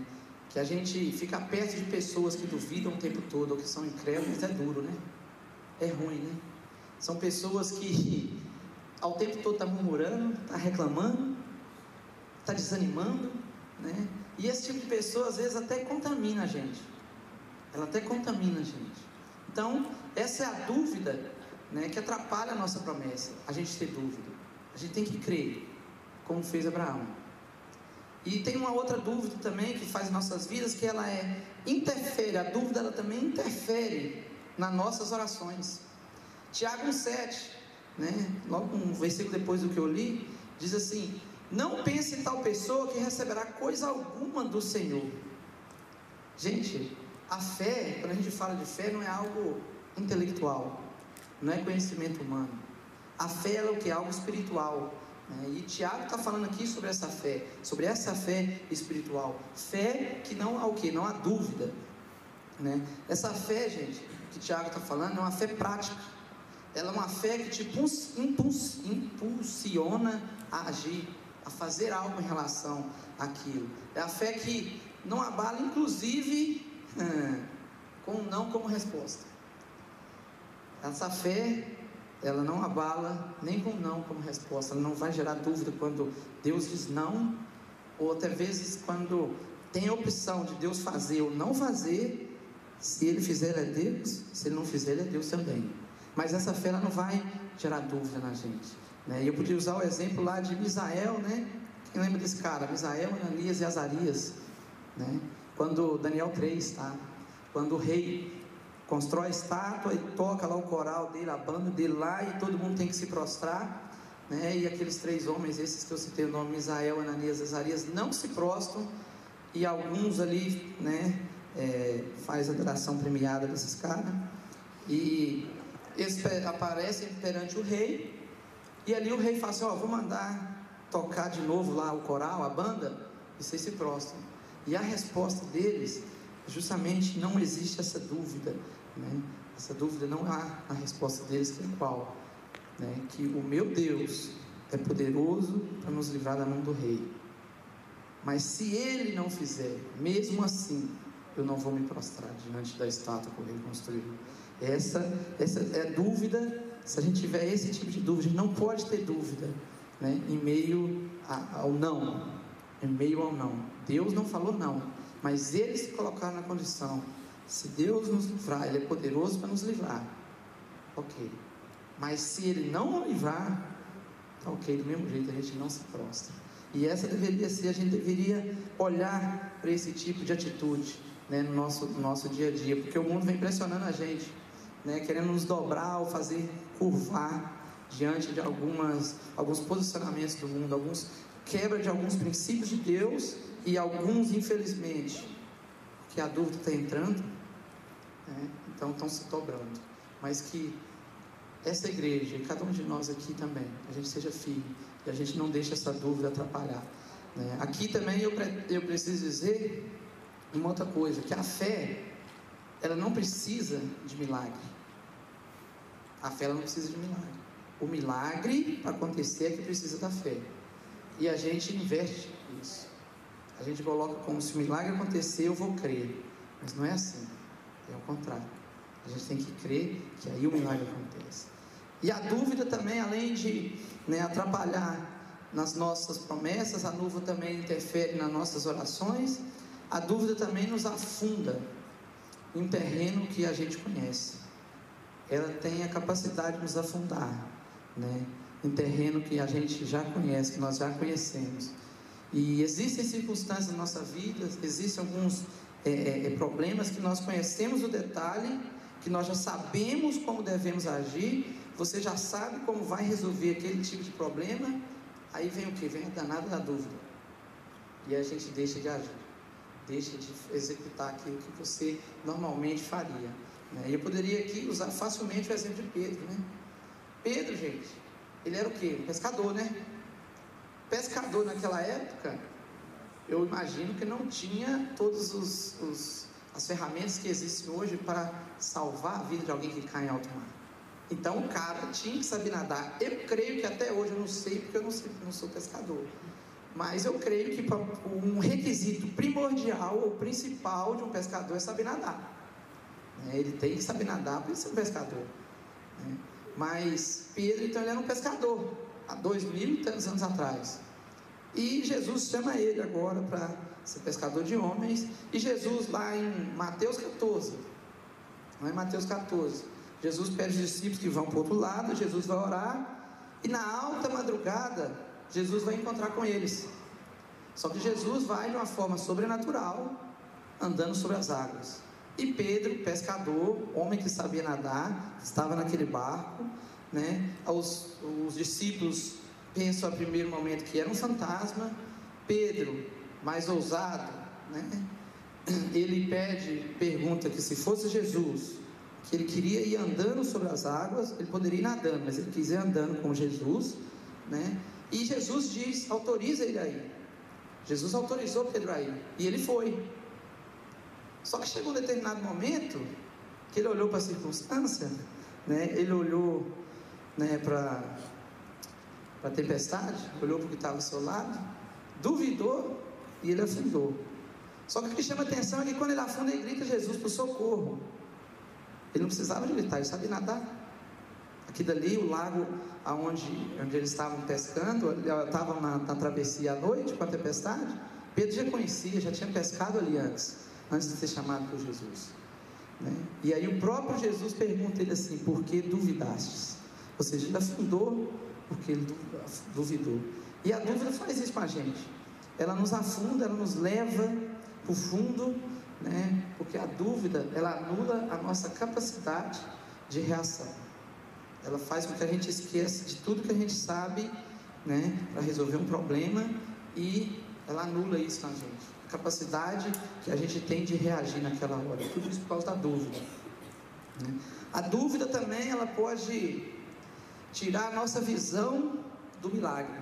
Que a gente fica perto de pessoas que duvidam o tempo todo ou que são incrédulos é duro, né? É ruim, né? São pessoas que ao tempo todo está murmurando, está reclamando, está desanimando, né? E esse tipo de pessoa às vezes até contamina a gente. Ela até contamina a gente. Então, essa é a dúvida né, que atrapalha a nossa promessa, a gente ter dúvida. A gente tem que crer, como fez Abraão. E tem uma outra dúvida também que faz em nossas vidas, que ela é interfere, a dúvida ela também interfere nas nossas orações. Tiago 1,7, né? logo um versículo depois do que eu li, diz assim: Não pense tal pessoa que receberá coisa alguma do Senhor. Gente, a fé, quando a gente fala de fé, não é algo intelectual, não é conhecimento humano. A fé é o que? Algo espiritual. Né? E Tiago está falando aqui sobre essa fé, sobre essa fé espiritual. Fé que não há o que? Não há dúvida. Né? Essa fé, gente, que Tiago está falando, é uma fé prática. Ela é uma fé que te impulsiona a agir, a fazer algo em relação àquilo. É a fé que não abala, inclusive, com não como resposta. Essa fé ela não abala nem com não como resposta, ela não vai gerar dúvida quando Deus diz não, ou até vezes quando tem a opção de Deus fazer ou não fazer, se ele fizer, é Deus, se ele não fizer, é Deus também. Mas essa fé ela não vai gerar dúvida na gente. Né? Eu podia usar o exemplo lá de Misael, né? Quem lembra desse cara? Misael, Ananias e Azarias. Né? Quando Daniel 3, tá? Quando o rei constrói a estátua e toca lá o coral dele, a banda dele lá, e todo mundo tem que se prostrar. Né? E aqueles três homens, esses que eu citei o nome, Misael, Ananias e Azarias, não se prostram, e alguns ali, né, é, faz a adoração premiada desses caras, e eles aparecem perante o rei, e ali o rei fala assim, ó, oh, vou mandar tocar de novo lá o coral, a banda, e vocês se prostram. E a resposta deles justamente não existe essa dúvida, né? Essa dúvida não há a resposta deles que é qual, né? Que o meu Deus é poderoso para nos livrar da mão do rei. Mas se ele não fizer, mesmo assim, eu não vou me prostrar diante da estátua que o rei construiu. Essa, essa é dúvida. Se a gente tiver esse tipo de dúvida, a gente não pode ter dúvida, né? Em meio a, ao não, em meio ao não. Deus não falou não. Mas eles se colocaram na condição: se Deus nos livrar, Ele é poderoso para nos livrar. Ok. Mas se Ele não livrar, tá ok, do mesmo jeito a gente não se prostra. E essa deveria ser, a gente deveria olhar para esse tipo de atitude né, no, nosso, no nosso dia a dia, porque o mundo vem pressionando a gente, né, querendo nos dobrar ou fazer curvar diante de algumas, alguns posicionamentos do mundo, alguns quebra de alguns princípios de Deus e alguns, infelizmente, que a dúvida está entrando, né? então estão se dobrando. Mas que essa igreja, e cada um de nós aqui também, a gente seja firme e a gente não deixe essa dúvida atrapalhar. Né? Aqui também eu, eu preciso dizer uma outra coisa, que a fé, ela não precisa de milagre. A fé ela não precisa de milagre. O milagre para acontecer é que precisa da fé. E a gente inverte isso. A gente coloca como se o milagre acontecer, eu vou crer. Mas não é assim. É o contrário. A gente tem que crer que aí o milagre acontece. E a dúvida também, além de né, atrapalhar nas nossas promessas, a dúvida também interfere nas nossas orações. A dúvida também nos afunda em um terreno que a gente conhece. Ela tem a capacidade de nos afundar, né? Em terreno que a gente já conhece, que nós já conhecemos. E existem circunstâncias na nossa vida, existem alguns é, é, é, problemas que nós conhecemos o detalhe, que nós já sabemos como devemos agir, você já sabe como vai resolver aquele tipo de problema, aí vem o que? Vem a danada da dúvida. E a gente deixa de agir, deixa de executar aquilo que você normalmente faria. Né? Eu poderia aqui usar facilmente o exemplo de Pedro. Né? Pedro, gente, ele era o quê? Um pescador, né? Pescador naquela época, eu imagino que não tinha todas os, os, as ferramentas que existem hoje para salvar a vida de alguém que cai em alto mar. Então o cara tinha que saber nadar. Eu creio que até hoje eu não sei, porque eu não, sei, não sou pescador. Mas eu creio que um requisito primordial ou principal de um pescador é saber nadar. Né? Ele tem que saber nadar para ser um pescador. Né? Mas Pedro, então, ele era um pescador há dois mil e tantos anos atrás. E Jesus chama ele agora para ser pescador de homens. E Jesus, lá em Mateus 14, não é Mateus 14, Jesus pede os discípulos que vão para o outro lado, Jesus vai orar, e na alta madrugada, Jesus vai encontrar com eles. Só que Jesus vai de uma forma sobrenatural, andando sobre as águas. E Pedro, pescador, homem que sabia nadar, estava naquele barco, né? Os, os discípulos pensam a primeiro momento que era um fantasma. Pedro, mais ousado, né? Ele pede, pergunta que se fosse Jesus, que ele queria ir andando sobre as águas, ele poderia ir nadando, mas ele quis ir andando com Jesus, né? E Jesus diz, autoriza ele aí. Jesus autorizou Pedro a ir, e ele foi. Só que chegou um determinado momento que ele olhou para a circunstância, né? Ele olhou, né, para a tempestade, olhou para o que estava ao seu lado, duvidou e ele afundou. Só que o que chama atenção é que quando ele afunda, ele grita Jesus o socorro. Ele não precisava de gritar, ele sabia nadar. Aqui dali, o lago aonde, onde eles estavam pescando, estavam na, na travessia à noite com a tempestade. Pedro já conhecia, já tinha pescado ali antes, antes de ser chamado por Jesus. Né? E aí o próprio Jesus pergunta ele assim: Por que duvidastes? Ou seja, ele afundou porque ele duvidou. E a dúvida faz isso com a gente. Ela nos afunda, ela nos leva para o fundo né? Porque a dúvida, ela anula a nossa capacidade de reação. Ela faz com que a gente esqueça de tudo que a gente sabe, né, para resolver um problema e ela anula isso na gente. A capacidade que a gente tem de reagir naquela hora. Tudo isso por causa da dúvida. Né? A dúvida também, ela pode tirar a nossa visão do milagre.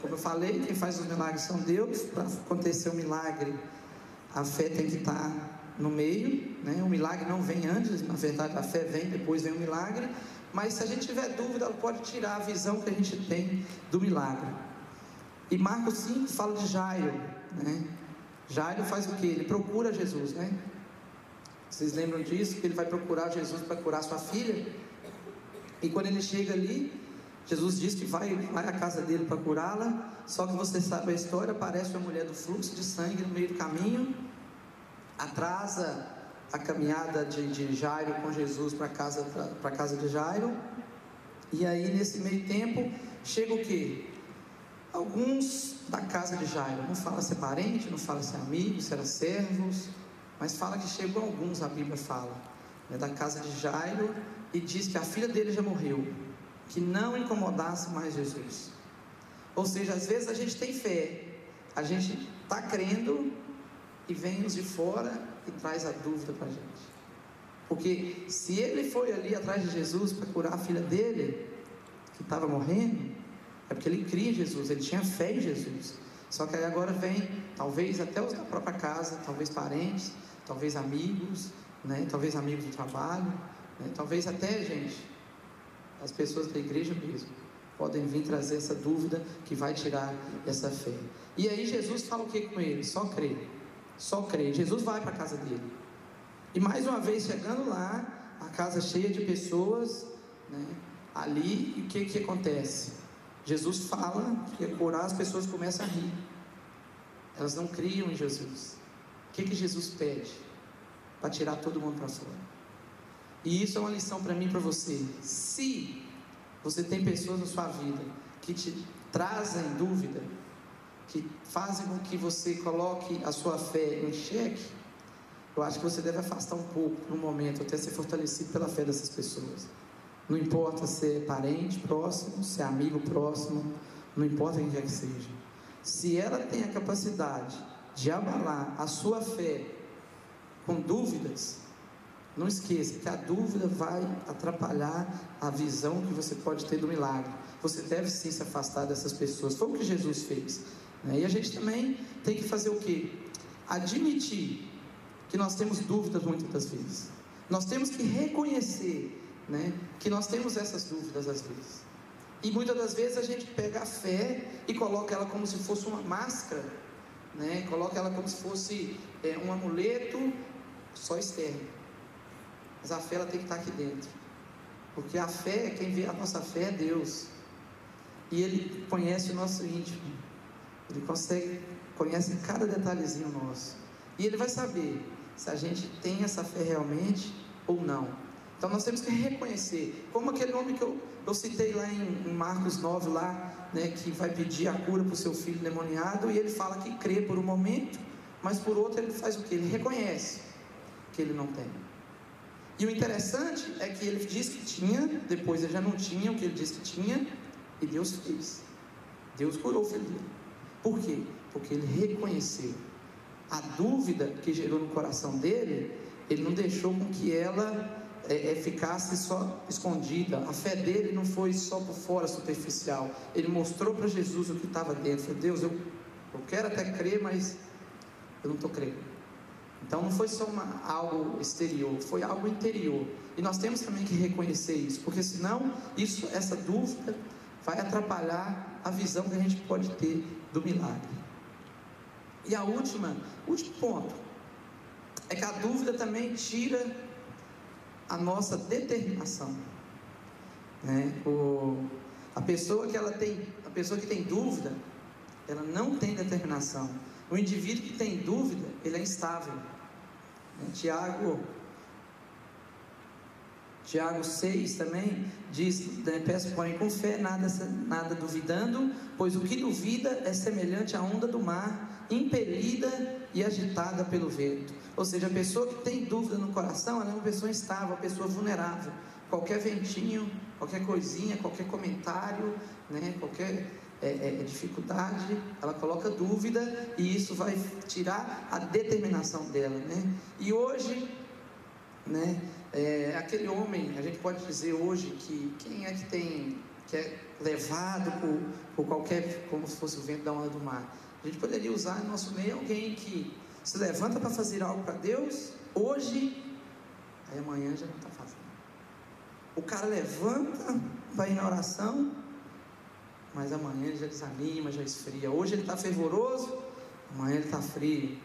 Como eu falei, quem faz os milagres são Deus. Para acontecer um milagre, a fé tem que estar no meio, né? o milagre não vem antes, na verdade a fé vem, depois vem o milagre, mas se a gente tiver dúvida, ela pode tirar a visão que a gente tem do milagre. E Marcos 5 fala de Jairo, né? Jairo faz o que? Ele procura Jesus, né? Vocês lembram disso? Que ele vai procurar Jesus para curar sua filha? E quando ele chega ali, Jesus diz que vai, vai à casa dele para curá-la, só que você sabe a história, aparece uma mulher do fluxo de sangue no meio do caminho, atrasa a caminhada de, de Jairo com Jesus para casa para casa de Jairo. E aí nesse meio tempo chega o que? Alguns da casa de Jairo, não fala se é parente, não fala se é amigo, se era servos, mas fala que chegam alguns, a Bíblia fala, né, da casa de Jairo e diz que a filha dele já morreu que não incomodasse mais Jesus. Ou seja, às vezes a gente tem fé, a gente está crendo e vem os de fora e traz a dúvida para a gente. Porque se ele foi ali atrás de Jesus para curar a filha dele, que estava morrendo, é porque ele cria em Jesus, ele tinha fé em Jesus. Só que aí agora vem, talvez até os da própria casa, talvez parentes, talvez amigos, né? talvez amigos do trabalho, né? talvez até, gente, as pessoas da igreja mesmo podem vir trazer essa dúvida que vai tirar essa fé. E aí Jesus fala o que com ele? Só crê. Só crê. Jesus vai para a casa dele. E mais uma vez chegando lá, a casa cheia de pessoas, né, ali, o que, que acontece? Jesus fala que curar, as pessoas começam a rir. Elas não criam em Jesus. O que, que Jesus pede? Para tirar todo mundo para fora. E isso é uma lição para mim e para você. Se você tem pessoas na sua vida que te trazem dúvida, que fazem com que você coloque a sua fé em xeque, eu acho que você deve afastar um pouco no momento, até ser fortalecido pela fé dessas pessoas. Não importa se é parente próximo, se é amigo próximo, não importa quem quer que seja. Se ela tem a capacidade de abalar a sua fé com dúvidas, não esqueça que a dúvida vai atrapalhar a visão que você pode ter do milagre. Você deve sim se afastar dessas pessoas. Foi o que Jesus fez. Né? E a gente também tem que fazer o quê? Admitir que nós temos dúvidas muitas das vezes. Nós temos que reconhecer né, que nós temos essas dúvidas às vezes. E muitas das vezes a gente pega a fé e coloca ela como se fosse uma máscara, né? coloca ela como se fosse é, um amuleto só externo. Mas a fé ela tem que estar aqui dentro. Porque a fé, quem vê a nossa fé é Deus. E Ele conhece o nosso íntimo. Ele consegue, conhece cada detalhezinho nosso. E Ele vai saber se a gente tem essa fé realmente ou não. Então nós temos que reconhecer, como aquele homem que eu, eu citei lá em, em Marcos 9, lá, né, que vai pedir a cura para o seu filho demoniado e ele fala que crê por um momento, mas por outro ele faz o que? Ele reconhece que ele não tem. E o interessante é que ele diz que tinha, depois ele já não tinha o que ele disse que tinha, e Deus fez. Deus curou o filho dele. Por quê? Porque ele reconheceu. A dúvida que gerou no coração dele, ele não deixou com que ela é, é, ficasse só escondida. A fé dele não foi só por fora, superficial. Ele mostrou para Jesus o que estava dentro. Falou, Deus, eu, eu quero até crer, mas eu não estou crendo. Então não foi só uma, algo exterior, foi algo interior. E nós temos também que reconhecer isso, porque senão isso, essa dúvida vai atrapalhar a visão que a gente pode ter do milagre. E a última, último ponto, é que a dúvida também tira a nossa determinação. Né? O, a pessoa que ela tem, a pessoa que tem dúvida, ela não tem determinação. O indivíduo que tem dúvida, ele é instável. Tiago Tiago 6 também diz, né, peço porém com fé, nada, nada duvidando, pois o que duvida é semelhante à onda do mar, impelida e agitada pelo vento. Ou seja, a pessoa que tem dúvida no coração, ela é uma pessoa instável, uma pessoa vulnerável. Qualquer ventinho, qualquer coisinha, qualquer comentário, né, qualquer é, é, é, dificuldade, ela coloca dúvida e isso vai tirar a determinação dela. Né? E hoje, né, é, aquele homem, a gente pode dizer hoje que quem é que tem, que é levado por, por qualquer, como se fosse o vento da onda do mar. A gente poderia usar no nosso meio alguém que se levanta para fazer algo para Deus, hoje, aí amanhã já não está fazendo. O cara levanta para ir na oração, mas amanhã ele já desanima, já esfria. Hoje ele está fervoroso, amanhã ele está frio.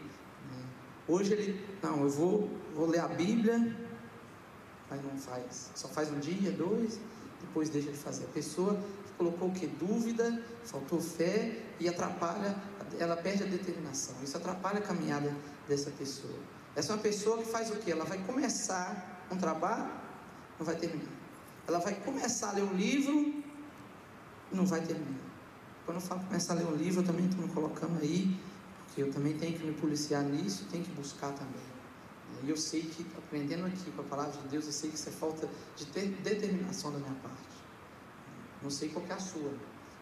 Hoje ele, não, eu vou, vou ler a Bíblia, mas não faz. Só faz um dia, dois, depois deixa de fazer. A pessoa colocou o que? Dúvida, faltou fé e atrapalha, ela perde a determinação. Isso atrapalha a caminhada dessa pessoa. Essa é uma pessoa que faz o que? Ela vai começar um trabalho, não vai terminar. Ela vai começar a ler um livro, não vai terminar. Quando eu falo começar a ler um livro, eu também estou me colocando aí, porque eu também tenho que me policiar nisso, tenho que buscar também. E eu sei que, aprendendo aqui com a palavra de Deus, eu sei que isso é falta de ter determinação da minha parte. Não sei qual é a sua,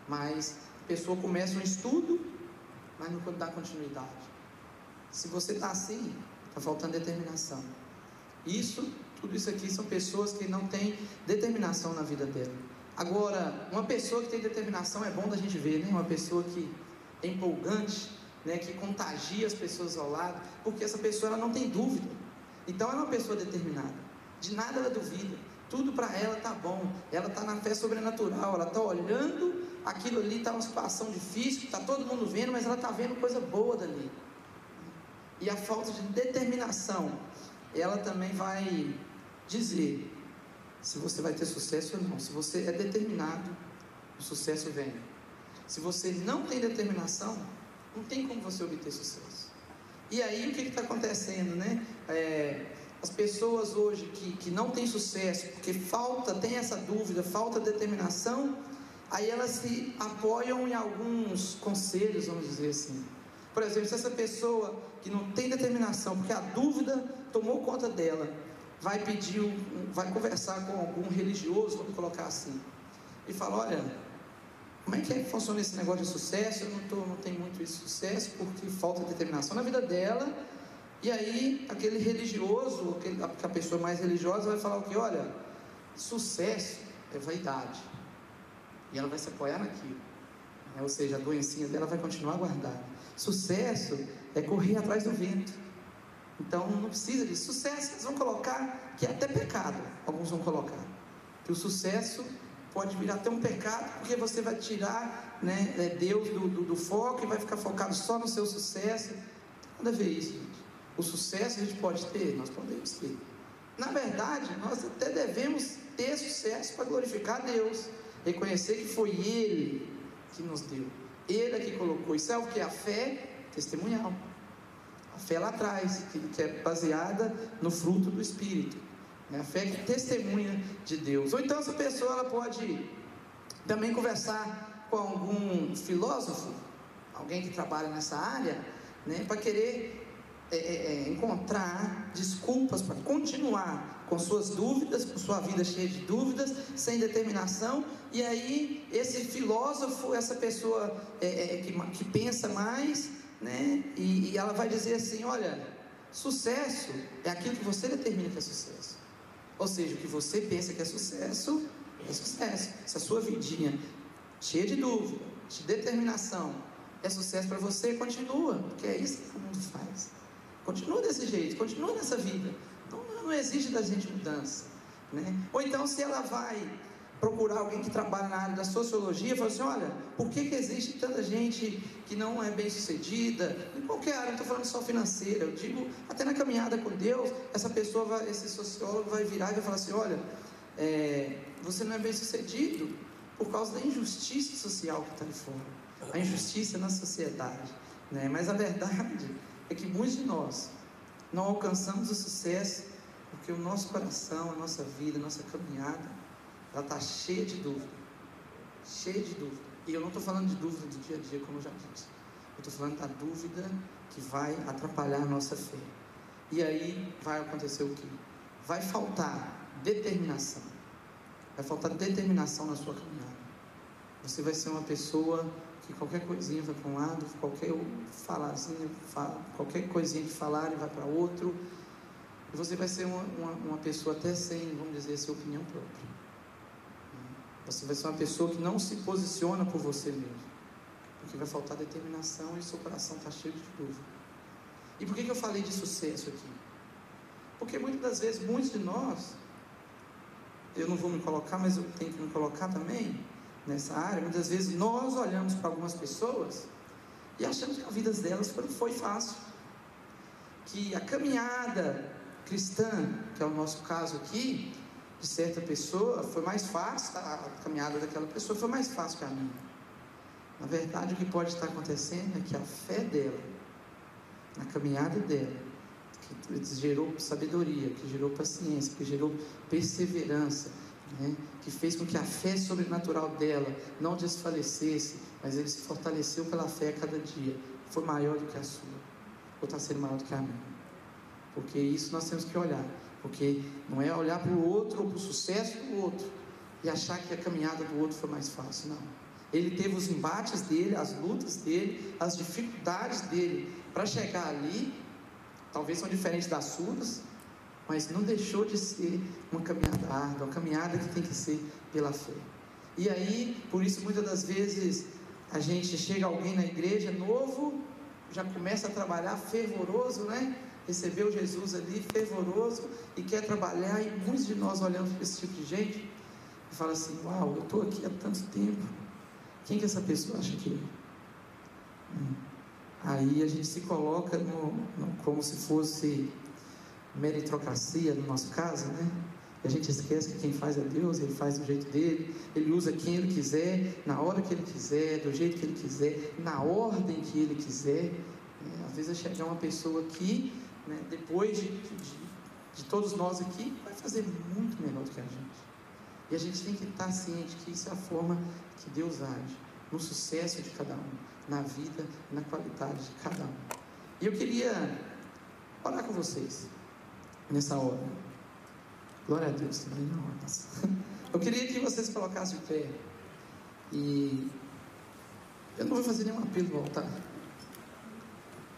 mas a pessoa começa um estudo, mas não dá continuidade. Se você está assim, está faltando determinação. Isso, tudo isso aqui são pessoas que não têm determinação na vida dela. Agora, uma pessoa que tem determinação é bom da gente ver, né? Uma pessoa que é empolgante, né? Que contagia as pessoas ao lado, porque essa pessoa ela não tem dúvida. Então ela é uma pessoa determinada. De nada ela duvida. Tudo para ela está bom. Ela está na fé sobrenatural. Ela está olhando aquilo ali, está uma situação difícil, está todo mundo vendo, mas ela está vendo coisa boa dali. E a falta de determinação, ela também vai dizer se você vai ter sucesso ou não. Se você é determinado, o sucesso vem. Se você não tem determinação, não tem como você obter sucesso. E aí o que está acontecendo, né? É, as pessoas hoje que, que não têm sucesso, porque falta, tem essa dúvida, falta determinação, aí elas se apoiam em alguns conselhos, vamos dizer assim. Por exemplo, se essa pessoa que não tem determinação, porque a dúvida tomou conta dela, vai pedir, vai conversar com algum religioso, vamos colocar assim, e fala, olha, como é que, é que funciona esse negócio de sucesso? Eu não, tô, não tenho muito esse sucesso porque falta determinação na vida dela. E aí, aquele religioso, aquele, a pessoa mais religiosa vai falar o que? Olha, sucesso é vaidade. E ela vai se apoiar naquilo. Né? Ou seja, a doencinha dela vai continuar guardada. Sucesso é correr atrás do vento. Então não precisa disso. Sucesso, eles vão colocar que é até pecado. Alguns vão colocar. Que o sucesso pode vir até um pecado, porque você vai tirar né, é, Deus do, do, do, foco e vai ficar focado só no seu sucesso. Nada a ver isso, gente. O sucesso a gente pode ter, nós podemos ter. Na verdade, nós até devemos ter sucesso para glorificar Deus, reconhecer que foi Ele que nos deu, Ele é que colocou. Isso é o que? A fé testemunhal. A fé lá atrás, que é baseada no fruto do Espírito. É a fé que testemunha de Deus. Ou então essa pessoa ela pode também conversar com algum filósofo, alguém que trabalha nessa área, né, para querer é, é, é, encontrar desculpas para continuar com suas dúvidas, com sua vida cheia de dúvidas, sem determinação, e aí esse filósofo, essa pessoa é, é que, que, pensa mais, né, e, e ela vai dizer assim: olha, sucesso é aquilo que você determina que é sucesso. Ou seja, o que você pensa que é sucesso, é sucesso. Se a sua vidinha cheia de dúvida, de determinação, é sucesso para você, continua, porque é isso que o mundo faz. Continua desse jeito, continua nessa vida. Não, não existe da gente mudança. Né? Ou então, se ela vai procurar alguém que trabalha na área da sociologia, fala assim: olha, por que, que existe tanta gente que não é bem sucedida? Em qualquer área, não estou falando só financeira, eu digo até na caminhada com Deus, essa pessoa, vai, esse sociólogo vai virar e vai falar assim: olha, é, você não é bem sucedido por causa da injustiça social que está ali fora, a injustiça na sociedade. Né? Mas a verdade é que muitos de nós não alcançamos o sucesso porque o nosso coração, a nossa vida, a nossa caminhada, ela está cheia de dúvida. Cheia de dúvida. E eu não estou falando de dúvida do dia a dia, como eu já disse. Eu estou falando da dúvida que vai atrapalhar a nossa fé. E aí vai acontecer o que? Vai faltar determinação. Vai faltar determinação na sua caminhada. Você vai ser uma pessoa que qualquer coisinha vai para um lado, qualquer falarzinho, fala, qualquer coisinha que falar vai para outro, e você vai ser uma, uma, uma, pessoa até sem, vamos dizer, sua opinião própria. Você vai ser uma pessoa que não se posiciona por você mesmo, porque vai faltar determinação e seu coração está cheio de dúvida. E por que, que eu falei de sucesso aqui? Porque muitas das vezes, muitos de nós, eu não vou me colocar, mas eu tenho que me colocar também, nessa área, muitas vezes nós olhamos para algumas pessoas e achamos que a vida delas foi, fácil. Que a caminhada cristã, que é o nosso caso aqui, de certa pessoa, foi mais fácil, tá? a caminhada daquela pessoa foi mais fácil que a minha. Na verdade, o que pode estar acontecendo é que a fé dela, na caminhada dela, que gerou sabedoria, que gerou paciência, que gerou perseverança, né, que fez com que a fé sobrenatural dela não desfalecesse, mas ele se fortaleceu pela fé a cada dia, foi maior do que a sua, ou está sendo maior do que a minha. Porque isso nós temos que olhar, porque não é olhar para o outro ou para o sucesso do outro e achar que a caminhada do outro foi mais fácil, não. Ele teve os embates dele, as lutas dele, as dificuldades dele para chegar ali, talvez são diferentes das suas, mas não deixou de ser uma caminhada árdua, uma caminhada que tem que ser pela fé. E aí, por isso, muitas das vezes, a gente chega alguém na igreja novo, já começa a trabalhar fervoroso, né? Recebeu Jesus ali fervoroso e quer trabalhar, e muitos de nós olhamos para esse tipo de gente e fala assim: Uau, eu estou aqui há tanto tempo, quem que essa pessoa acha que é? Hum. Aí a gente se coloca no, no, como se fosse meritocracia no nosso caso, né? A gente esquece que quem faz é Deus, ele faz do jeito dele, ele usa quem ele quiser, na hora que ele quiser, do jeito que ele quiser, na ordem que ele quiser. É, às vezes vai chegar uma pessoa aqui, né, depois de, de, de, todos nós aqui, vai fazer muito melhor do que a gente. E a gente tem que estar ciente que isso é a forma que Deus age, no sucesso de cada um, na vida, na qualidade de cada um. E eu queria orar com vocês nessa hora. Glória a Deus também na hora. Eu queria que vocês colocassem o pé. E eu não vou fazer nenhum apelo no altar.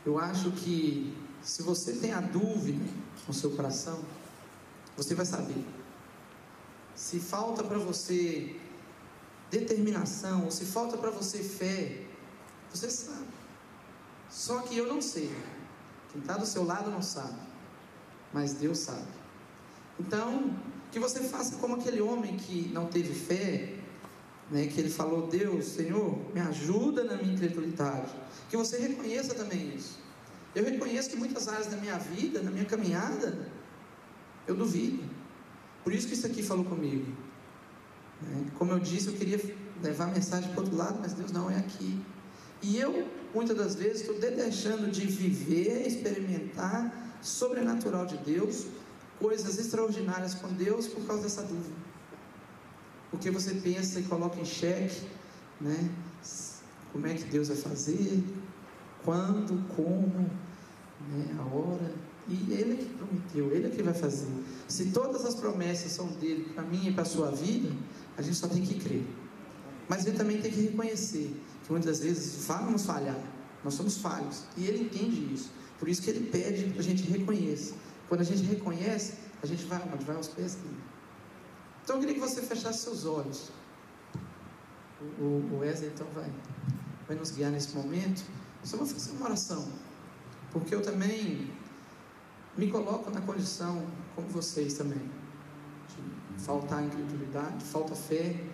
Eu acho que se você tem a dúvida no seu coração, você vai saber. Se falta para você determinação, ou se falta para você fé, você sabe. Só que eu não sei. Quem está do seu lado não sabe mas Deus sabe. Então, que você faça como aquele homem que não teve fé, né, que ele falou: Deus, Senhor, me ajuda na minha incredulidade. Que você reconheça também isso. Eu reconheço que muitas áreas da minha vida, na minha caminhada, eu duvido. Por isso que isso aqui falou comigo. Né? Como eu disse, eu queria levar a mensagem para outro lado, mas Deus não é aqui. E eu, muitas das vezes, estou deixando de viver, experimentar sobrenatural de Deus, coisas extraordinárias com Deus por causa dessa dúvida. Porque você pensa e coloca em xeque né? Como é que Deus vai fazer, quando, como, né? a hora. E Ele é que prometeu, Ele é que vai fazer. Se todas as promessas são dele para mim e para a sua vida, a gente só tem que crer. Mas ele também tem que reconhecer que muitas vezes vamos falhar, nós somos falhos. E ele entende isso. Por isso que ele pede que a gente reconheça. Quando a gente reconhece, a gente vai onde? Vai aos pés dele. Então eu queria que você fechasse seus olhos. O, Wesley então vai, vai nos guiar nesse momento. Só vou fazer uma oração. Porque eu também me coloco na condição, como vocês também, de faltar incredulidade, falta fé,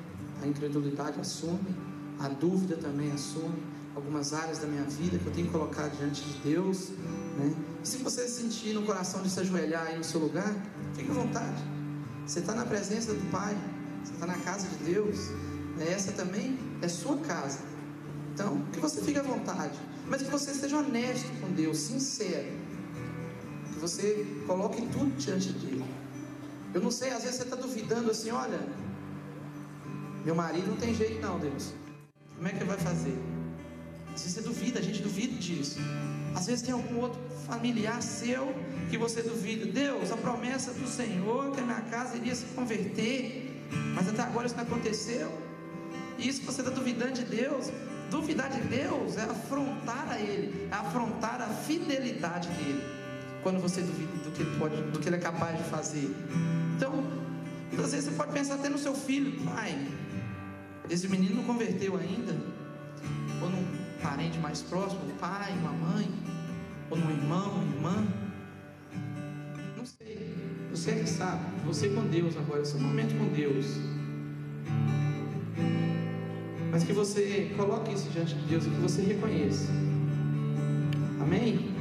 a incredulidade assume, a dúvida também assume, algumas áreas da minha vida que eu tenho que colocar diante de Deus, né? E se você sentir no coração de se ajoelhar aí no seu lugar, fique à vontade. Você está na presença do Pai, você está na casa de Deus, né? essa também é sua casa. Então, que você fique à vontade, mas que você seja honesto com Deus, sincero. Que você coloque tudo diante dele. Eu não sei, às vezes você está duvidando assim, olha, meu marido não tem jeito não, Deus. Como é que ele vai fazer? Às vezes você duvida, a gente duvida disso. Às vezes tem algum outro familiar seu que você duvida. Deus, a promessa do Senhor que a minha casa iria se converter, mas até agora isso não aconteceu. E isso você está duvidando de Deus. Duvidar de Deus é afrontar a Ele, é afrontar a fidelidade dele. Quando você duvida do que ele pode, do que ele é capaz de fazer. Então, muitas vezes você pode pensar até no seu filho, pai. Esse menino não converteu ainda, ou num parente mais próximo, um pai, uma mãe, ou num irmão, uma irmã. Não sei. Você é que sabe. Você com Deus agora, o momento com Deus. Mas que você coloque isso diante de Deus e que você reconheça. Amém?